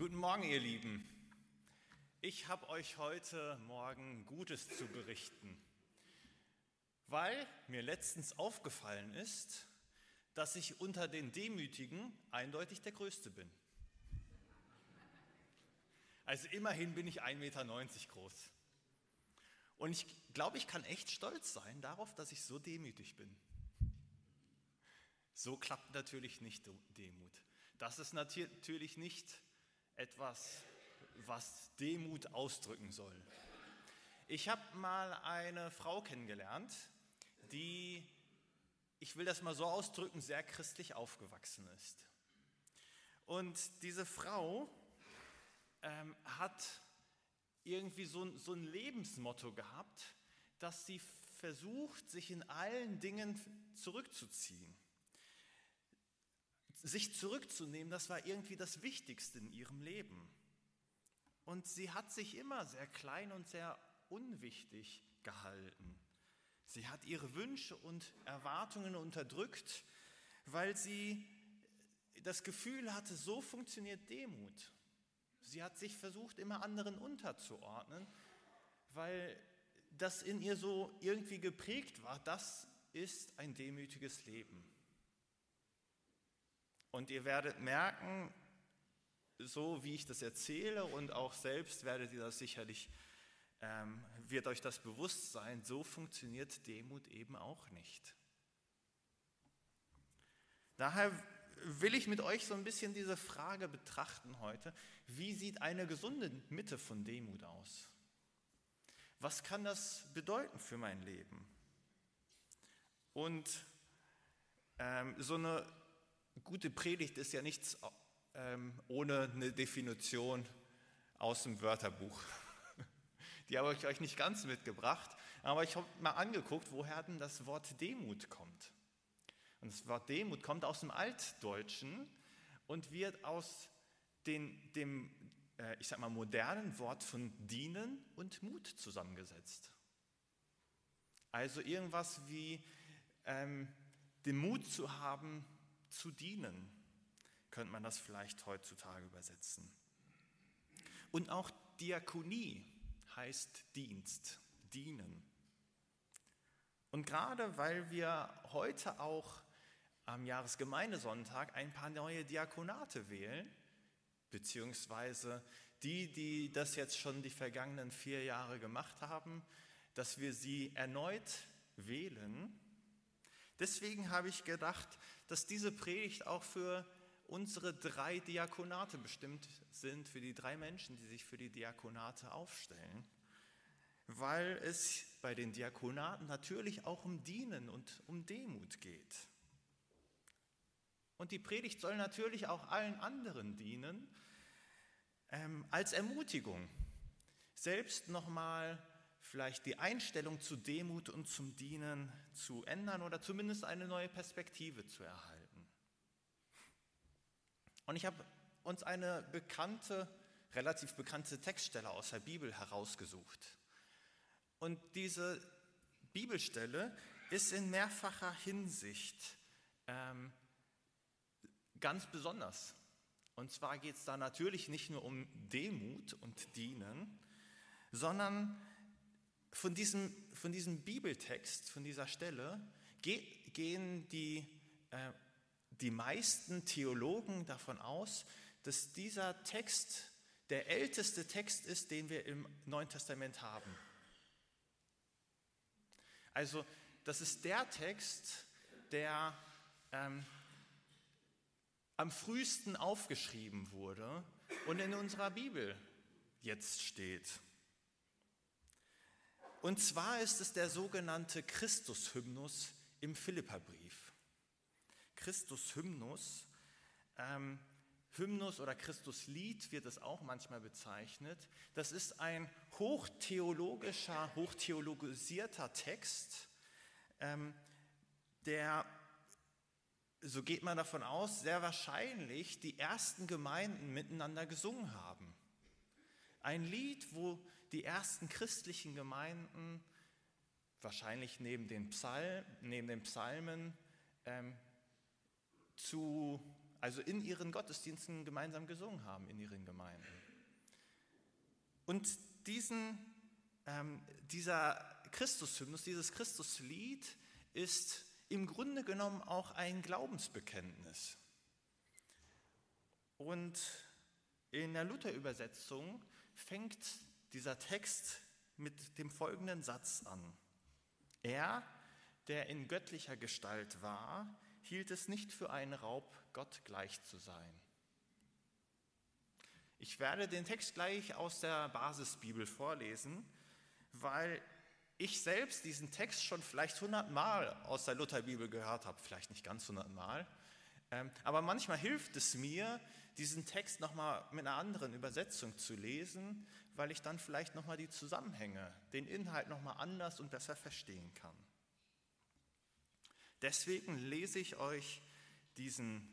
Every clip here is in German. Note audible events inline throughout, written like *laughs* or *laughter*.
Guten Morgen, ihr Lieben. Ich habe euch heute Morgen Gutes zu berichten, weil mir letztens aufgefallen ist, dass ich unter den Demütigen eindeutig der Größte bin. Also immerhin bin ich 1,90 Meter groß. Und ich glaube, ich kann echt stolz sein darauf, dass ich so demütig bin. So klappt natürlich nicht Demut. Das ist natürlich nicht etwas, was Demut ausdrücken soll. Ich habe mal eine Frau kennengelernt, die, ich will das mal so ausdrücken, sehr christlich aufgewachsen ist. Und diese Frau ähm, hat irgendwie so, so ein Lebensmotto gehabt, dass sie versucht, sich in allen Dingen zurückzuziehen sich zurückzunehmen, das war irgendwie das Wichtigste in ihrem Leben. Und sie hat sich immer sehr klein und sehr unwichtig gehalten. Sie hat ihre Wünsche und Erwartungen unterdrückt, weil sie das Gefühl hatte, so funktioniert Demut. Sie hat sich versucht, immer anderen unterzuordnen, weil das in ihr so irgendwie geprägt war, das ist ein demütiges Leben. Und ihr werdet merken, so wie ich das erzähle und auch selbst werdet ihr das sicherlich, ähm, wird euch das bewusst sein, so funktioniert Demut eben auch nicht. Daher will ich mit euch so ein bisschen diese Frage betrachten heute, wie sieht eine gesunde Mitte von Demut aus? Was kann das bedeuten für mein Leben? Und ähm, so eine gute Predigt ist ja nichts ähm, ohne eine Definition aus dem Wörterbuch. *laughs* Die habe ich euch nicht ganz mitgebracht, aber ich habe mal angeguckt, woher denn das Wort Demut kommt. Und das Wort Demut kommt aus dem Altdeutschen und wird aus den, dem, äh, ich sag mal, modernen Wort von dienen und Mut zusammengesetzt. Also irgendwas wie ähm, den Mut zu haben, zu dienen, könnte man das vielleicht heutzutage übersetzen. Und auch Diakonie heißt Dienst, dienen. Und gerade weil wir heute auch am Jahresgemeindesonntag ein paar neue Diakonate wählen, beziehungsweise die, die das jetzt schon die vergangenen vier Jahre gemacht haben, dass wir sie erneut wählen, Deswegen habe ich gedacht, dass diese Predigt auch für unsere drei Diakonate bestimmt sind, für die drei Menschen, die sich für die Diakonate aufstellen, weil es bei den Diakonaten natürlich auch um Dienen und um Demut geht. Und die Predigt soll natürlich auch allen anderen dienen ähm, als Ermutigung, selbst nochmal vielleicht die Einstellung zu Demut und zum Dienen zu ändern oder zumindest eine neue Perspektive zu erhalten. Und ich habe uns eine bekannte, relativ bekannte Textstelle aus der Bibel herausgesucht. Und diese Bibelstelle ist in mehrfacher Hinsicht ähm, ganz besonders. Und zwar geht es da natürlich nicht nur um Demut und Dienen, sondern von diesem, von diesem Bibeltext, von dieser Stelle, gehen die, äh, die meisten Theologen davon aus, dass dieser Text der älteste Text ist, den wir im Neuen Testament haben. Also das ist der Text, der ähm, am frühesten aufgeschrieben wurde und in unserer Bibel jetzt steht. Und zwar ist es der sogenannte Christus-Hymnus im Philipperbrief. Christus-Hymnus, ähm, Hymnus oder Christuslied wird es auch manchmal bezeichnet. Das ist ein hochtheologischer, hochtheologisierter Text, ähm, der, so geht man davon aus, sehr wahrscheinlich die ersten Gemeinden miteinander gesungen haben. Ein Lied, wo die ersten christlichen Gemeinden wahrscheinlich neben den, Psalm, neben den Psalmen ähm, zu also in ihren Gottesdiensten gemeinsam gesungen haben, in ihren Gemeinden. Und diesen, ähm, dieser Christushymnus, dieses Christuslied ist im Grunde genommen auch ein Glaubensbekenntnis. Und in der Luther-Übersetzung fängt dieser Text mit dem folgenden Satz an. Er, der in göttlicher Gestalt war, hielt es nicht für einen Raub, Gott gleich zu sein. Ich werde den Text gleich aus der Basisbibel vorlesen, weil ich selbst diesen Text schon vielleicht hundertmal aus der Lutherbibel gehört habe, vielleicht nicht ganz hundertmal, ähm, aber manchmal hilft es mir, diesen Text nochmal mit einer anderen Übersetzung zu lesen, weil ich dann vielleicht nochmal die Zusammenhänge, den Inhalt nochmal anders und besser verstehen kann. Deswegen lese ich euch diesen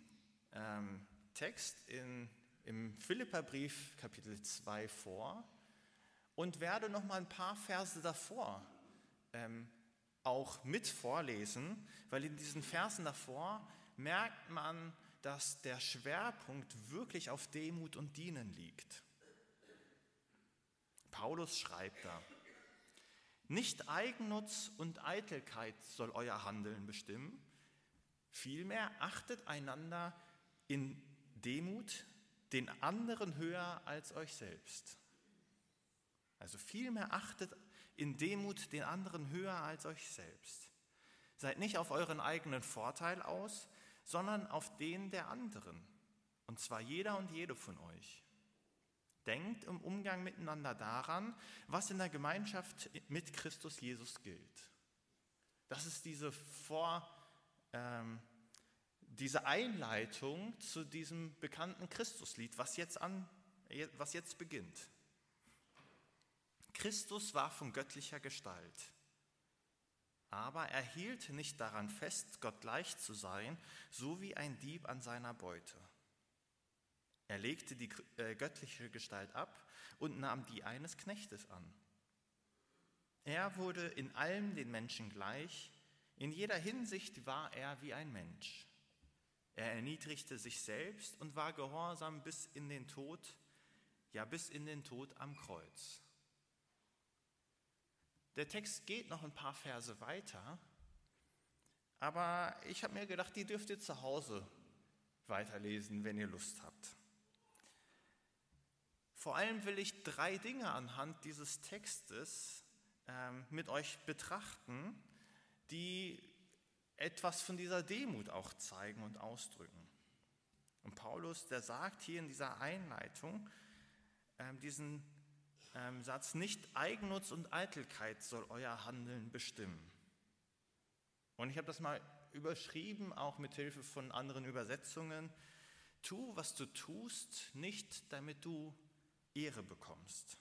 ähm, Text in, im Philipperbrief Kapitel 2 vor und werde nochmal ein paar Verse davor ähm, auch mit vorlesen, weil in diesen Versen davor merkt man, dass der Schwerpunkt wirklich auf Demut und Dienen liegt. Paulus schreibt da, nicht Eigennutz und Eitelkeit soll euer Handeln bestimmen, vielmehr achtet einander in Demut den anderen höher als euch selbst. Also vielmehr achtet in Demut den anderen höher als euch selbst. Seid nicht auf euren eigenen Vorteil aus, sondern auf den der anderen, und zwar jeder und jede von euch. Denkt im Umgang miteinander daran, was in der Gemeinschaft mit Christus Jesus gilt. Das ist diese, Vor, ähm, diese Einleitung zu diesem bekannten Christuslied, was jetzt, an, was jetzt beginnt. Christus war von göttlicher Gestalt. Aber er hielt nicht daran fest, Gott gleich zu sein, so wie ein Dieb an seiner Beute. Er legte die äh, göttliche Gestalt ab und nahm die eines Knechtes an. Er wurde in allem den Menschen gleich, in jeder Hinsicht war er wie ein Mensch. Er erniedrigte sich selbst und war gehorsam bis in den Tod, ja bis in den Tod am Kreuz. Der Text geht noch ein paar Verse weiter, aber ich habe mir gedacht, die dürft ihr zu Hause weiterlesen, wenn ihr Lust habt. Vor allem will ich drei Dinge anhand dieses Textes ähm, mit euch betrachten, die etwas von dieser Demut auch zeigen und ausdrücken. Und Paulus, der sagt hier in dieser Einleitung ähm, diesen ähm, Satz, nicht Eigennutz und Eitelkeit soll euer Handeln bestimmen. Und ich habe das mal überschrieben, auch mit Hilfe von anderen Übersetzungen. Tu, was du tust, nicht damit du Ehre bekommst.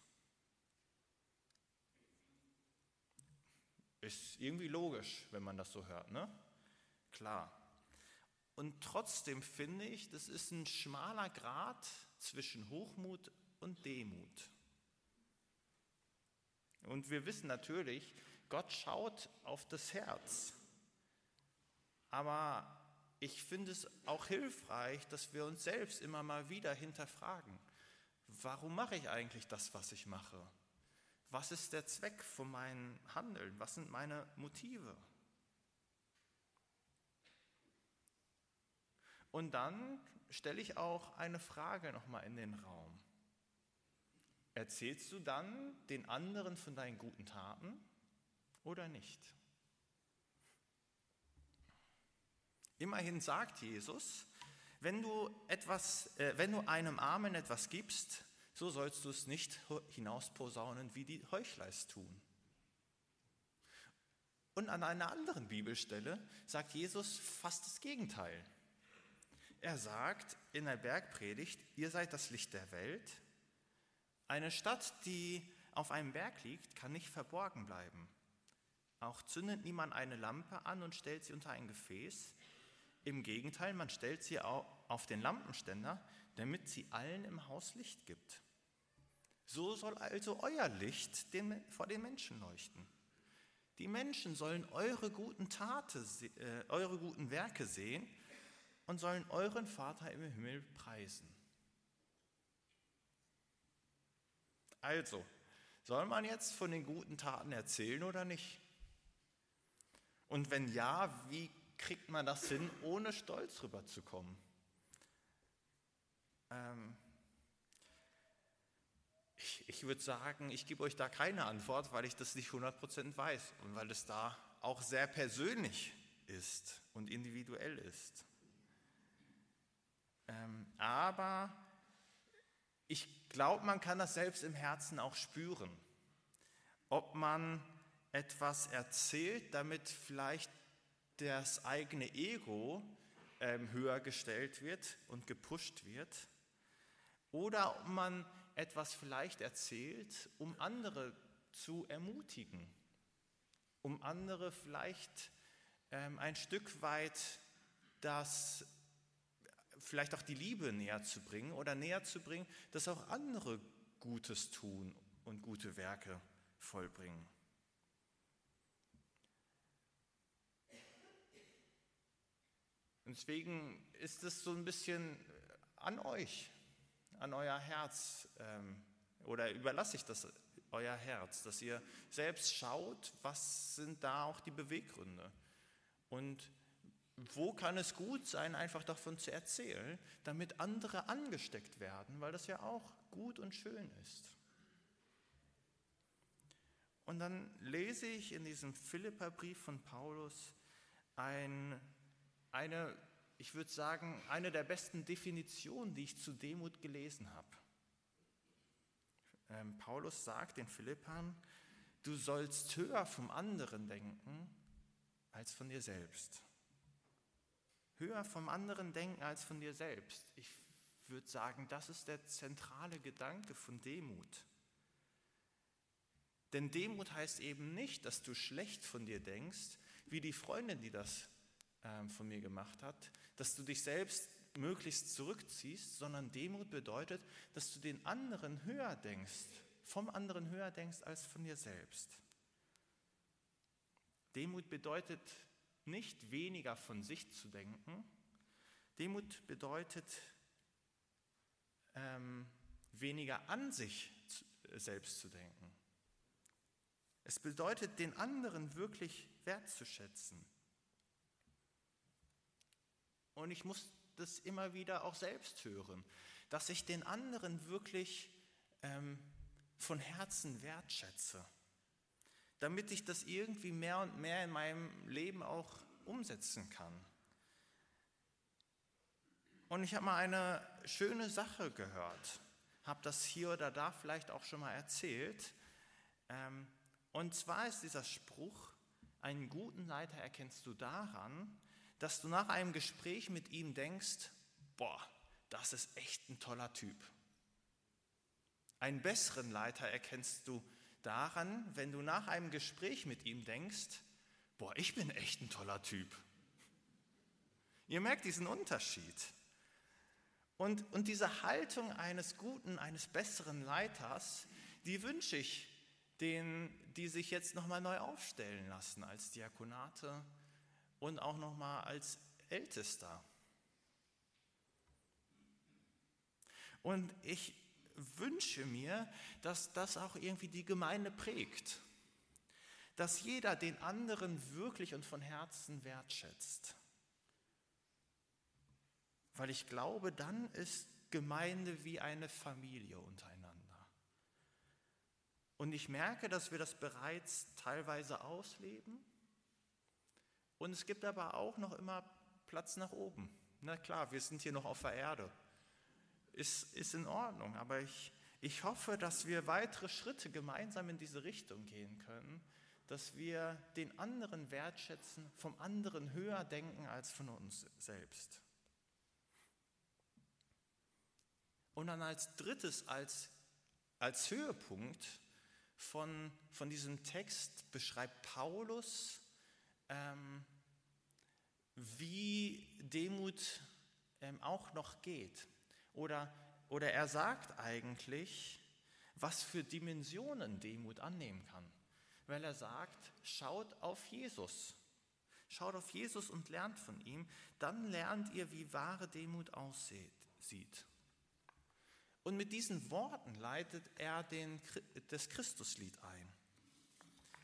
Ist irgendwie logisch, wenn man das so hört, ne? Klar. Und trotzdem finde ich, das ist ein schmaler Grat zwischen Hochmut und Demut. Und wir wissen natürlich, Gott schaut auf das Herz. Aber ich finde es auch hilfreich, dass wir uns selbst immer mal wieder hinterfragen. Warum mache ich eigentlich das, was ich mache? Was ist der Zweck von meinem Handeln? Was sind meine Motive? Und dann stelle ich auch eine Frage nochmal in den Raum. Erzählst du dann den anderen von deinen guten Taten oder nicht? Immerhin sagt Jesus, wenn du, etwas, äh, wenn du einem Armen etwas gibst, so sollst du es nicht hinausposaunen, wie die Heuchler es tun. Und an einer anderen Bibelstelle sagt Jesus fast das Gegenteil. Er sagt in der Bergpredigt, ihr seid das Licht der Welt. Eine Stadt, die auf einem Berg liegt, kann nicht verborgen bleiben. Auch zündet niemand eine Lampe an und stellt sie unter ein Gefäß. Im Gegenteil, man stellt sie auf den Lampenständer, damit sie allen im Haus Licht gibt. So soll also euer Licht den, vor den Menschen leuchten. Die Menschen sollen eure guten Taten, äh, eure guten Werke sehen und sollen euren Vater im Himmel preisen. Also, soll man jetzt von den guten Taten erzählen oder nicht? Und wenn ja, wie kriegt man das hin, ohne stolz rüberzukommen? Ähm, ich, ich würde sagen, ich gebe euch da keine Antwort, weil ich das nicht 100% weiß und weil es da auch sehr persönlich ist und individuell ist. Ähm, aber ich glaube, man kann das selbst im Herzen auch spüren. Ob man etwas erzählt, damit vielleicht das eigene Ego ähm, höher gestellt wird und gepusht wird, oder ob man etwas vielleicht erzählt, um andere zu ermutigen, um andere vielleicht ähm, ein Stück weit das vielleicht auch die Liebe näher zu bringen oder näher zu bringen, dass auch andere Gutes tun und gute Werke vollbringen. Und deswegen ist es so ein bisschen an euch, an euer Herz, ähm, oder überlasse ich das euer Herz, dass ihr selbst schaut, was sind da auch die Beweggründe. Und wo kann es gut sein, einfach davon zu erzählen, damit andere angesteckt werden, weil das ja auch gut und schön ist. Und dann lese ich in diesem Philipperbrief von Paulus ein, eine, ich würde sagen, eine der besten Definitionen, die ich zu Demut gelesen habe. Ähm, Paulus sagt den Philippern, du sollst höher vom anderen denken als von dir selbst höher vom anderen denken als von dir selbst. Ich würde sagen, das ist der zentrale Gedanke von Demut. Denn Demut heißt eben nicht, dass du schlecht von dir denkst, wie die Freundin, die das ähm, von mir gemacht hat, dass du dich selbst möglichst zurückziehst, sondern Demut bedeutet, dass du den anderen höher denkst, vom anderen höher denkst als von dir selbst. Demut bedeutet nicht weniger von sich zu denken. Demut bedeutet ähm, weniger an sich äh, selbst zu denken. Es bedeutet, den anderen wirklich wertzuschätzen. Und ich muss das immer wieder auch selbst hören, dass ich den anderen wirklich ähm, von Herzen wertschätze damit ich das irgendwie mehr und mehr in meinem Leben auch umsetzen kann. Und ich habe mal eine schöne Sache gehört, habe das hier oder da vielleicht auch schon mal erzählt. Ähm, und zwar ist dieser Spruch, einen guten Leiter erkennst du daran, dass du nach einem Gespräch mit ihm denkst, boah, das ist echt ein toller Typ. Einen besseren Leiter erkennst du daran, wenn du nach einem Gespräch mit ihm denkst, boah, ich bin echt ein toller Typ. Ihr merkt diesen Unterschied. Und, und diese Haltung eines guten, eines besseren Leiters, die wünsche ich denen, die sich jetzt nochmal neu aufstellen lassen als Diakonate und auch nochmal als Ältester. Und ich, wünsche mir, dass das auch irgendwie die Gemeinde prägt. Dass jeder den anderen wirklich und von Herzen wertschätzt. Weil ich glaube, dann ist Gemeinde wie eine Familie untereinander. Und ich merke, dass wir das bereits teilweise ausleben. Und es gibt aber auch noch immer Platz nach oben. Na klar, wir sind hier noch auf der Erde ist, ist in Ordnung. Aber ich, ich hoffe, dass wir weitere Schritte gemeinsam in diese Richtung gehen können, dass wir den anderen wertschätzen, vom anderen höher denken als von uns selbst. Und dann als drittes, als, als Höhepunkt von, von diesem Text beschreibt Paulus, ähm, wie Demut ähm, auch noch geht. Oder, oder er sagt eigentlich, was für Dimensionen Demut annehmen kann. Weil er sagt, schaut auf Jesus. Schaut auf Jesus und lernt von ihm, dann lernt ihr, wie wahre Demut aussieht. Und mit diesen Worten leitet er den, das Christuslied ein.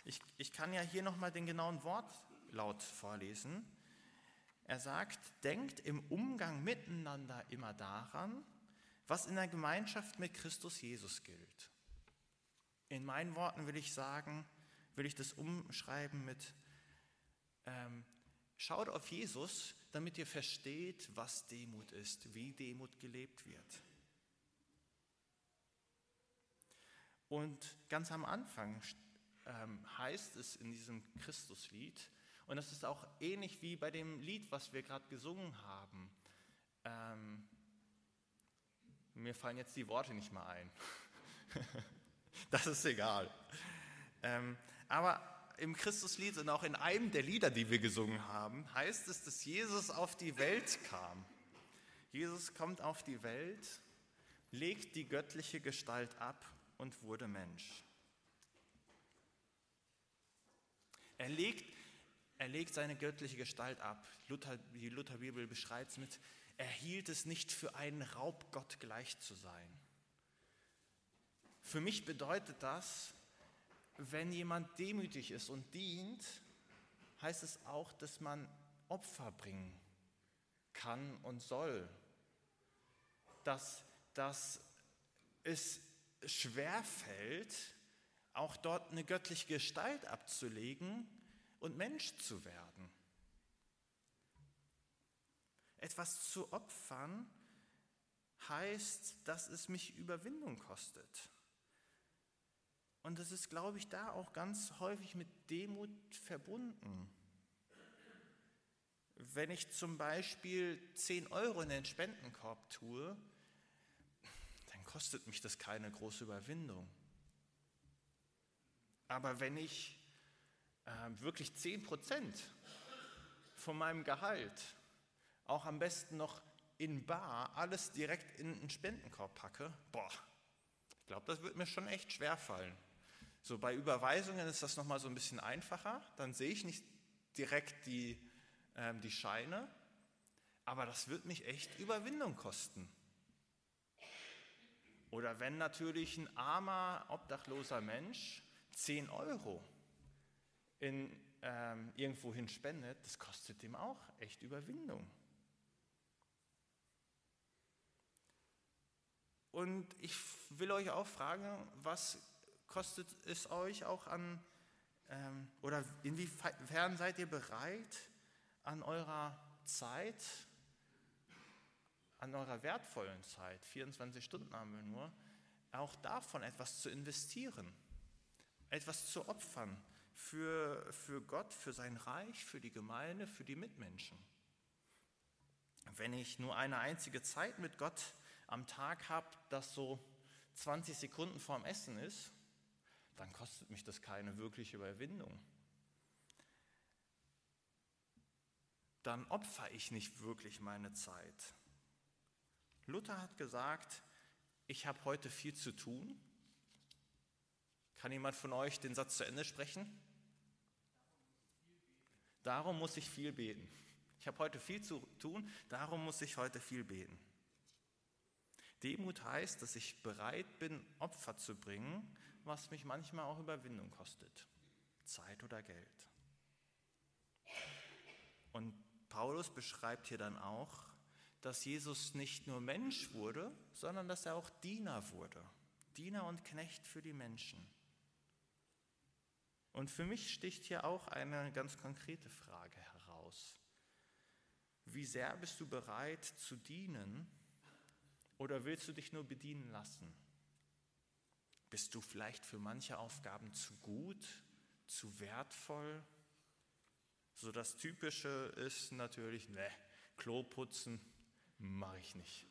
Ich, ich kann ja hier nochmal den genauen Wortlaut vorlesen. Er sagt, denkt im Umgang miteinander immer daran, was in der Gemeinschaft mit Christus Jesus gilt. In meinen Worten will ich sagen, will ich das umschreiben mit, ähm, schaut auf Jesus, damit ihr versteht, was Demut ist, wie Demut gelebt wird. Und ganz am Anfang ähm, heißt es in diesem Christuslied, und das ist auch ähnlich wie bei dem Lied, was wir gerade gesungen haben. Ähm, mir fallen jetzt die Worte nicht mehr ein. *laughs* das ist egal. Ähm, aber im Christuslied und auch in einem der Lieder, die wir gesungen haben, heißt es, dass Jesus auf die Welt kam. Jesus kommt auf die Welt, legt die göttliche Gestalt ab und wurde Mensch. Er legt, er legt seine göttliche Gestalt ab. Luther, die Lutherbibel beschreibt es mit, er hielt es nicht für einen Raubgott gleich zu sein. Für mich bedeutet das, wenn jemand demütig ist und dient, heißt es auch, dass man Opfer bringen kann und soll. Dass, dass es schwerfällt, auch dort eine göttliche Gestalt abzulegen und Mensch zu werden. Etwas zu opfern heißt, dass es mich Überwindung kostet. Und das ist, glaube ich, da auch ganz häufig mit Demut verbunden. Wenn ich zum Beispiel 10 Euro in den Spendenkorb tue, dann kostet mich das keine große Überwindung. Aber wenn ich äh, wirklich 10 Prozent von meinem Gehalt, auch am besten noch in Bar, alles direkt in einen Spendenkorb packe, boah, ich glaube, das wird mir schon echt schwer fallen. So bei Überweisungen ist das nochmal so ein bisschen einfacher. Dann sehe ich nicht direkt die, äh, die Scheine, aber das wird mich echt Überwindung kosten. Oder wenn natürlich ein armer, obdachloser Mensch 10 Euro in, ähm, irgendwohin spendet, das kostet ihm auch echt Überwindung. Und ich will euch auch fragen, was kostet es euch auch an, ähm, oder inwiefern seid ihr bereit, an eurer Zeit, an eurer wertvollen Zeit, 24 Stunden haben wir nur, auch davon etwas zu investieren, etwas zu opfern für, für Gott, für sein Reich, für die Gemeinde, für die Mitmenschen. Wenn ich nur eine einzige Zeit mit Gott am Tag habe, das so 20 Sekunden vorm Essen ist, dann kostet mich das keine wirkliche Überwindung. Dann opfer ich nicht wirklich meine Zeit. Luther hat gesagt, ich habe heute viel zu tun. Kann jemand von euch den Satz zu Ende sprechen? Darum muss ich viel beten. Ich habe heute viel zu tun, darum muss ich heute viel beten. Demut heißt, dass ich bereit bin, Opfer zu bringen, was mich manchmal auch Überwindung kostet. Zeit oder Geld. Und Paulus beschreibt hier dann auch, dass Jesus nicht nur Mensch wurde, sondern dass er auch Diener wurde. Diener und Knecht für die Menschen. Und für mich sticht hier auch eine ganz konkrete Frage heraus. Wie sehr bist du bereit zu dienen oder willst du dich nur bedienen lassen? Bist du vielleicht für manche Aufgaben zu gut, zu wertvoll? So das Typische ist natürlich, ne, Klo putzen mache ich nicht.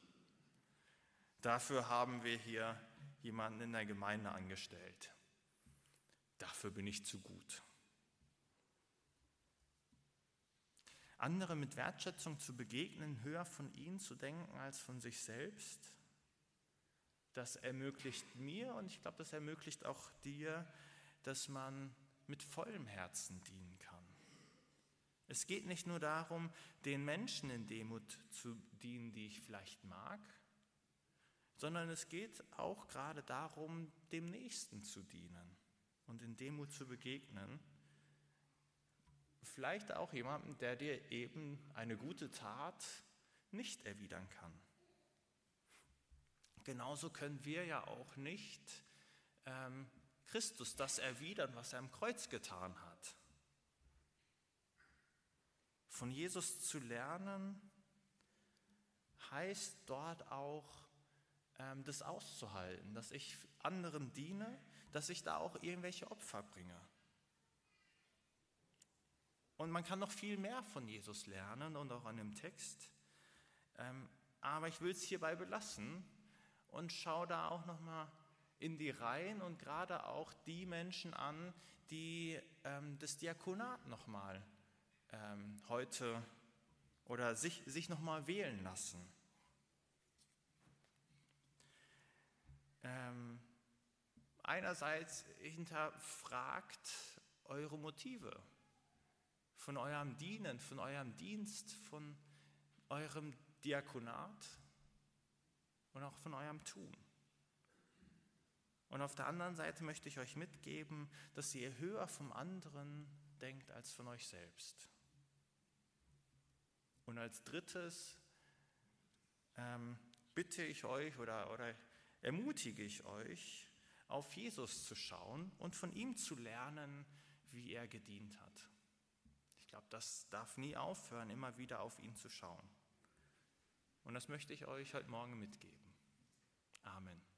Dafür haben wir hier jemanden in der Gemeinde angestellt. Dafür bin ich zu gut. Andere mit Wertschätzung zu begegnen, höher von ihnen zu denken als von sich selbst, das ermöglicht mir und ich glaube, das ermöglicht auch dir, dass man mit vollem Herzen dienen kann. Es geht nicht nur darum, den Menschen in Demut zu dienen, die ich vielleicht mag, sondern es geht auch gerade darum, dem Nächsten zu dienen und in Demut zu begegnen. Vielleicht auch jemandem, der dir eben eine gute Tat nicht erwidern kann. Genauso können wir ja auch nicht ähm, Christus das erwidern, was er am Kreuz getan hat. Von Jesus zu lernen heißt dort auch, das auszuhalten, dass ich anderen diene, dass ich da auch irgendwelche Opfer bringe. Und man kann noch viel mehr von Jesus lernen und auch an dem Text. Ähm, aber ich will es hierbei belassen und schaue da auch nochmal in die Reihen und gerade auch die Menschen an, die ähm, das Diakonat nochmal ähm, heute oder sich, sich nochmal wählen lassen. Ähm, einerseits hinterfragt eure Motive von eurem Dienen, von eurem Dienst, von eurem Diakonat und auch von eurem Tun. Und auf der anderen Seite möchte ich euch mitgeben, dass ihr höher vom anderen denkt als von euch selbst. Und als drittes ähm, bitte ich euch oder, oder ermutige ich euch, auf Jesus zu schauen und von ihm zu lernen, wie er gedient hat. Ich glaube, das darf nie aufhören, immer wieder auf ihn zu schauen. Und das möchte ich euch heute Morgen mitgeben. Amen.